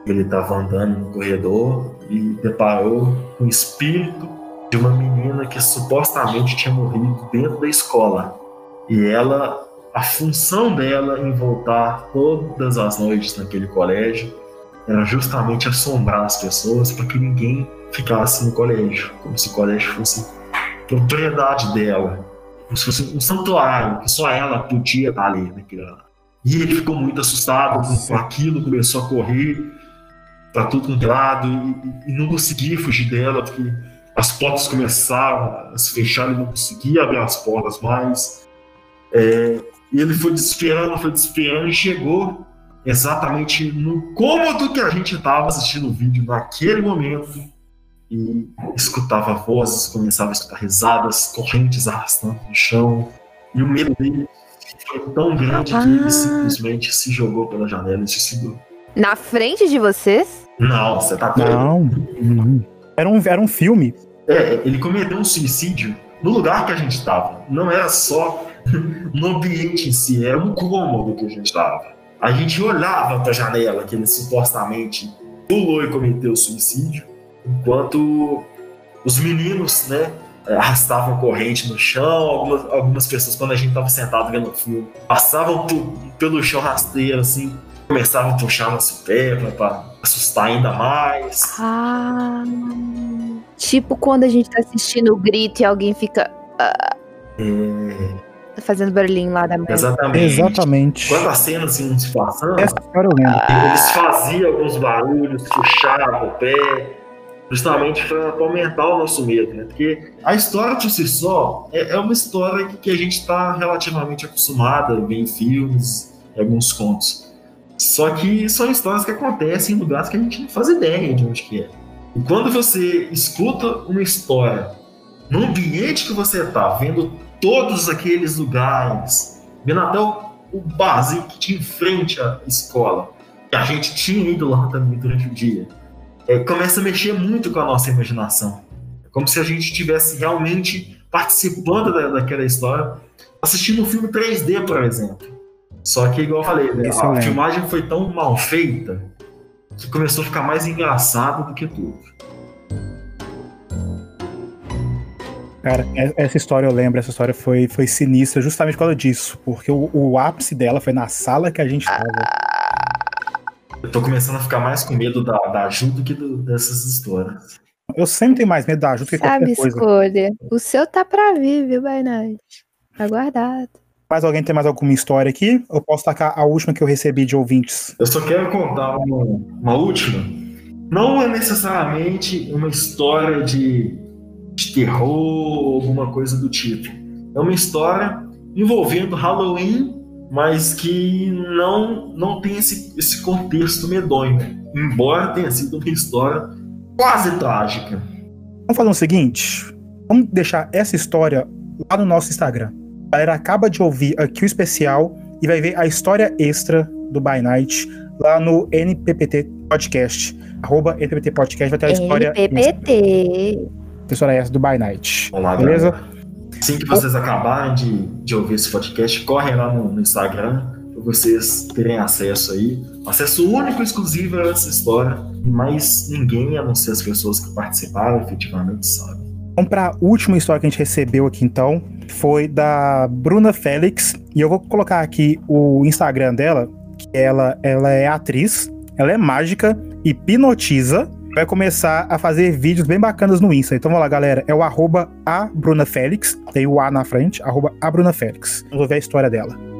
B: ele estava andando no corredor e deparou com o espírito de uma menina que supostamente tinha morrido dentro da escola. E ela, a função dela em voltar todas as noites naquele colégio era justamente assombrar as pessoas para que ninguém ficasse no colégio, como se o colégio fosse propriedade dela, como se fosse um santuário, que só ela podia estar ali naquele E ele ficou muito assustado com aquilo, começou a correr para tudo quanto é lado e, e não conseguia fugir dela, porque as portas começaram a se fechar, ele não conseguia abrir as portas mais. É, e ele foi desesperando, foi desesperando e chegou exatamente no cômodo que a gente estava assistindo o vídeo naquele momento e escutava vozes, começava a escutar risadas, correntes arrastando no chão. E o medo dele foi tão grande ah. que ele simplesmente se jogou pela janela e se segurou.
C: Na frente de vocês?
B: Não, você tá doido.
A: Não, não. Era um, era um filme.
B: É, ele cometeu um suicídio no lugar que a gente estava. Não era só (laughs) no ambiente em si, era um cômodo que a gente estava. A gente olhava para a janela que ele supostamente pulou e cometeu suicídio, enquanto os meninos, né, arrastavam corrente no chão. Algumas, algumas pessoas, quando a gente estava sentado vendo o filme, passavam pelo chão rasteiro, assim, começavam a puxar nosso pé para assustar ainda mais.
C: Ah. Tipo quando a gente tá assistindo o grito e alguém fica. Uh,
B: é...
C: Tá fazendo barulhinho lá da mãe.
B: Exatamente.
A: Exatamente.
B: Quando as cenas iam se passando,
A: Essa eu lembro.
B: eles faziam alguns barulhos, puxavam o pé, justamente para aumentar o nosso medo, né? Porque a história por si só é, é uma história que a gente está relativamente acostumado a ver em filmes, em alguns contos. Só que são histórias que acontecem em lugares que a gente não faz ideia de onde que é. E quando você escuta uma história no ambiente que você está, vendo todos aqueles lugares, vendo até o, o barzinho que tinha em frente à escola, que a gente tinha ido lá também durante o dia, é, começa a mexer muito com a nossa imaginação. É como se a gente estivesse realmente participando da, daquela história, assistindo um filme 3D, por exemplo. Só que, igual eu falei, né, a filmagem foi tão mal feita que começou a ficar mais engraçado do que tudo.
A: Cara, essa história eu lembro, essa história foi, foi sinistra justamente por causa disso, porque o, o ápice dela foi na sala que a gente tava.
B: Eu tô começando a ficar mais com medo da, da ajuda do que do, dessas histórias.
A: Eu sempre tenho mais medo da ajuda que
C: Sabe,
A: qualquer coisa.
C: escolha. O seu tá pra vir, viu, Bainite? Aguardado.
A: Mais alguém tem mais alguma história aqui? Eu posso tacar a última que eu recebi de ouvintes.
B: Eu só quero contar uma, uma última. Não é necessariamente uma história de, de terror ou alguma coisa do tipo. É uma história envolvendo Halloween, mas que não, não tem esse, esse contexto medonho. Embora tenha sido uma história quase trágica.
A: Vamos fazer o seguinte: vamos deixar essa história lá no nosso Instagram. A galera acaba de ouvir aqui o especial e vai ver a história extra do By Night lá no NPPT Podcast. Arroba NPPT Podcast vai ter a história.
C: NPPT.
A: A história extra do By Night.
B: Olá,
A: Beleza?
B: galera. Assim que vocês acabarem de, de ouvir esse podcast, correm lá no, no Instagram para vocês terem acesso aí. Acesso único e exclusivo a essa história. E mais ninguém, a não ser as pessoas que participaram, efetivamente sabe.
A: Vamos para a última história que a gente recebeu aqui então. Foi da Bruna Félix. E eu vou colocar aqui o Instagram dela, que ela, ela é atriz, ela é mágica, hipnotiza. Vai começar a fazer vídeos bem bacanas no Insta. Então vamos lá, galera. É o arroba a Bruna Félix. Tem o A na frente, arroba a Bruna Félix. Vamos ver a história dela.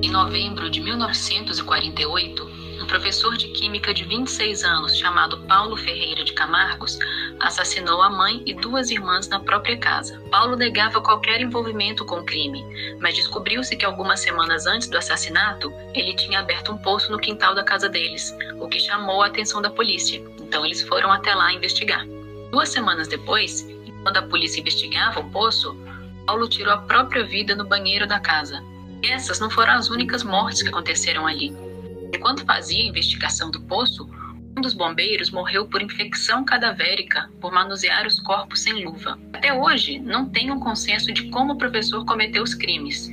J: Em novembro de 1948, um professor de química de 26 anos, chamado Paulo Ferreira de Camargos, assassinou a mãe e duas irmãs na própria casa. Paulo negava qualquer envolvimento com o crime, mas descobriu-se que algumas semanas antes do assassinato, ele tinha aberto um poço no quintal da casa deles, o que chamou a atenção da polícia. Então eles foram até lá investigar. Duas semanas depois, quando a polícia investigava o poço, Paulo tirou a própria vida no banheiro da casa. Essas não foram as únicas mortes que aconteceram ali. Enquanto fazia a investigação do poço, um dos bombeiros morreu por infecção cadavérica por manusear os corpos sem luva. Até hoje, não tem um consenso de como o professor cometeu os crimes.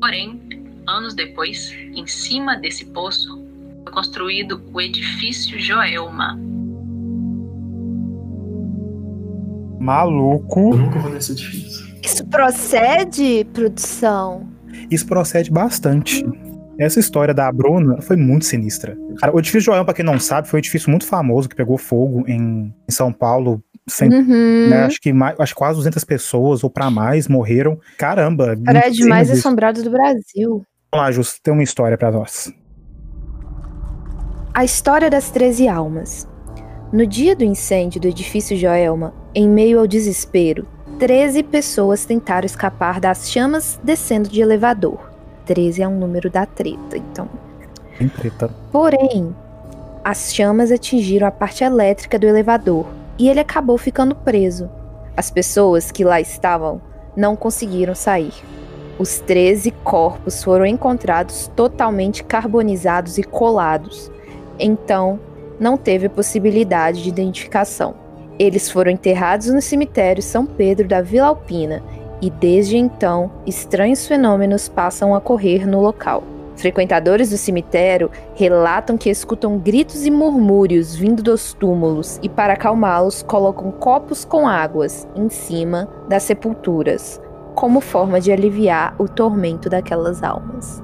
J: Porém, anos depois, em cima desse poço, foi construído o edifício Joelma.
A: Maluco.
B: Eu nunca vou nesse edifício.
C: Isso procede, produção?
A: Isso procede bastante. Essa história da Bruna foi muito sinistra. Cara, o edifício João, pra quem não sabe, foi um edifício muito famoso que pegou fogo em, em São Paulo. Sem,
C: Uhum.
A: né, acho que mais, acho que quase 200 pessoas ou pra mais morreram. Caramba.
C: Prédio mais
A: disso.
C: assombrado do Brasil.
A: Vamos lá, Justo, tem uma história pra nós.
C: A história das 13 almas. No dia do incêndio do edifício Joelma, em meio ao desespero, 13 pessoas tentaram escapar das chamas descendo de elevador. 13 é um número da treta, então.
A: Bem treta.
C: Porém, as chamas atingiram a parte elétrica do elevador e ele acabou ficando preso. As pessoas que lá estavam não conseguiram sair. Os 13 corpos foram encontrados totalmente carbonizados e colados. Então, não teve possibilidade de identificação. Eles foram enterrados no cemitério São Pedro da Vila Alpina e desde então estranhos fenômenos passam a ocorrer no local. Frequentadores do cemitério relatam que escutam gritos e murmúrios vindo dos túmulos e, para acalmá-los, colocam copos com águas em cima das sepulturas, como forma de aliviar o tormento daquelas almas.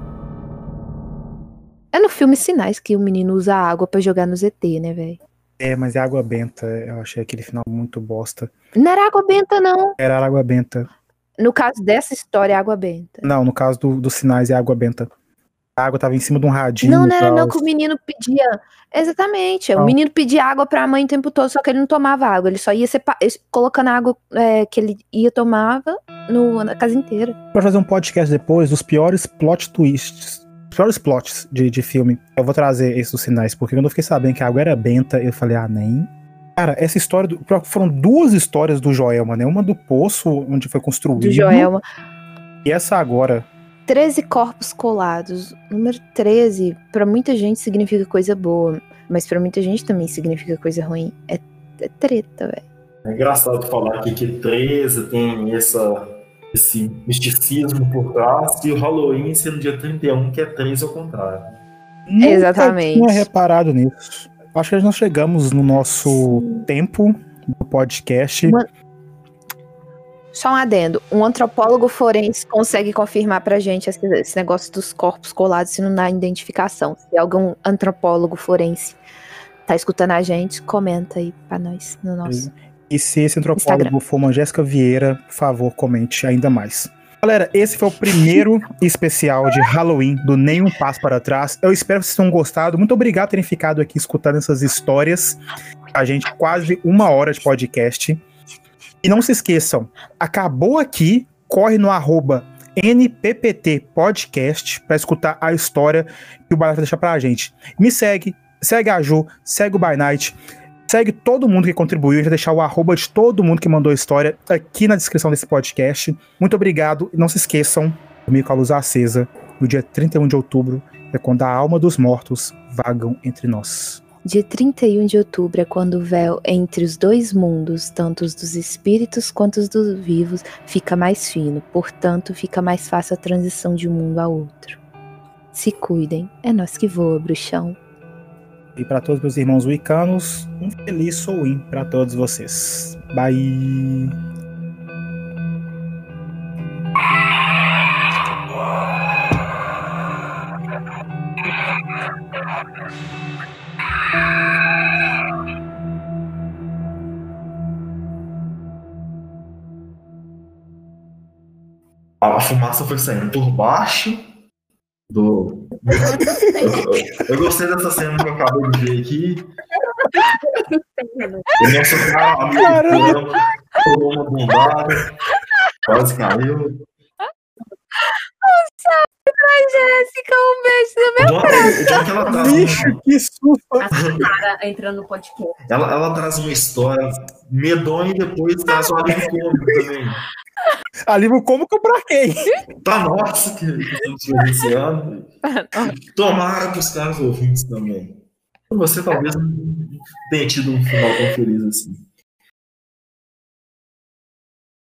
C: É no filme Sinais que o menino usa água pra jogar no ZT, né, velho?
A: É, mas é água benta. Eu achei aquele final muito bosta.
C: Não era água benta, não.
A: Era água benta.
C: No caso dessa história, é água benta.
A: Não, no caso do- dos sinais é água benta. A água tava em cima de um radinho.
C: Não, não era não que o menino pedia. Exatamente. O
A: Não.
C: menino pedia água pra mãe o tempo todo, só que ele não tomava água. Ele só ia sepa- colocando a água é, que ele ia tomava no, na casa inteira.
A: Pra fazer um podcast depois dos piores plot twists piores plots de, de filme. Eu vou trazer esses sinais, porque quando eu fiquei sabendo que a água era benta, eu falei, ah, nem. Cara, essa história. Do, foram duas histórias do Joelma, né? Uma do poço, onde foi construído.
C: Do Joelma.
A: E essa agora.
C: 13 corpos colados. Número 13, para muita gente significa coisa boa, mas para muita gente também significa coisa ruim. É, é treta, velho.
B: É engraçado falar aqui que 13 tem essa, esse misticismo por trás e o Halloween sendo dia 31, que é 13 ao contrário.
A: Nunca
C: Exatamente.
A: tinha reparado nisso. Acho que nós chegamos no nosso tempo do podcast.
C: Uma- Só um adendo. Um antropólogo forense consegue confirmar pra gente esse, esse negócio dos corpos colados se não dá identificação. Se algum antropólogo forense tá escutando a gente, comenta aí pra nós no nosso.
A: E se esse antropólogo
C: Instagram.
A: for uma Jéssica Vieira, por favor, comente ainda mais. Galera, esse foi o primeiro (laughs) especial de Halloween do Nenhum Passo para Trás. Eu espero que vocês tenham gostado. Muito obrigado por terem ficado aqui escutando essas histórias. A gente quase uma hora de podcast. E não se esqueçam, acabou aqui, corre no arroba NPPT Podcast para escutar a história que o vai deixar pra gente. Me segue, segue a Ju, segue o By Night, segue todo mundo que contribuiu. Eu vou deixar o arroba de todo mundo que mandou a história aqui na descrição desse podcast. Muito obrigado e não se esqueçam, dormir com a luz acesa, no dia 31 de outubro, é quando a alma dos mortos vagam entre nós.
C: Dia 31 de outubro é quando o véu entre os dois mundos, tanto os dos espíritos quanto os dos vivos, fica mais fino. Portanto, fica mais fácil a transição de um mundo a outro. Se cuidem, é nós que voa, bruxão.
A: E para todos meus irmãos wicanos, um feliz Halloween para todos vocês. Bye!
B: A fumaça foi saindo por baixo do. Eu, eu gostei dessa cena que eu acabei de ver aqui. O nosso
A: Caralho.
B: Fulano, tomou uma bombada, quase caiu.
C: Ai, Jéssica, um beijo no
B: O John, o John que ela traz,
A: Bicho,
B: uma,
A: que susto!
G: A cara entrando no podcast.
B: ela, ela traz uma história medonha e depois traz um alívio cômico também.
A: Alívio como que eu braquei?
B: Tá nossa que (laughs) que estamos vivenciando. Tomara para os caras ouvintes também. Você talvez não tenha tido um final tão feliz assim.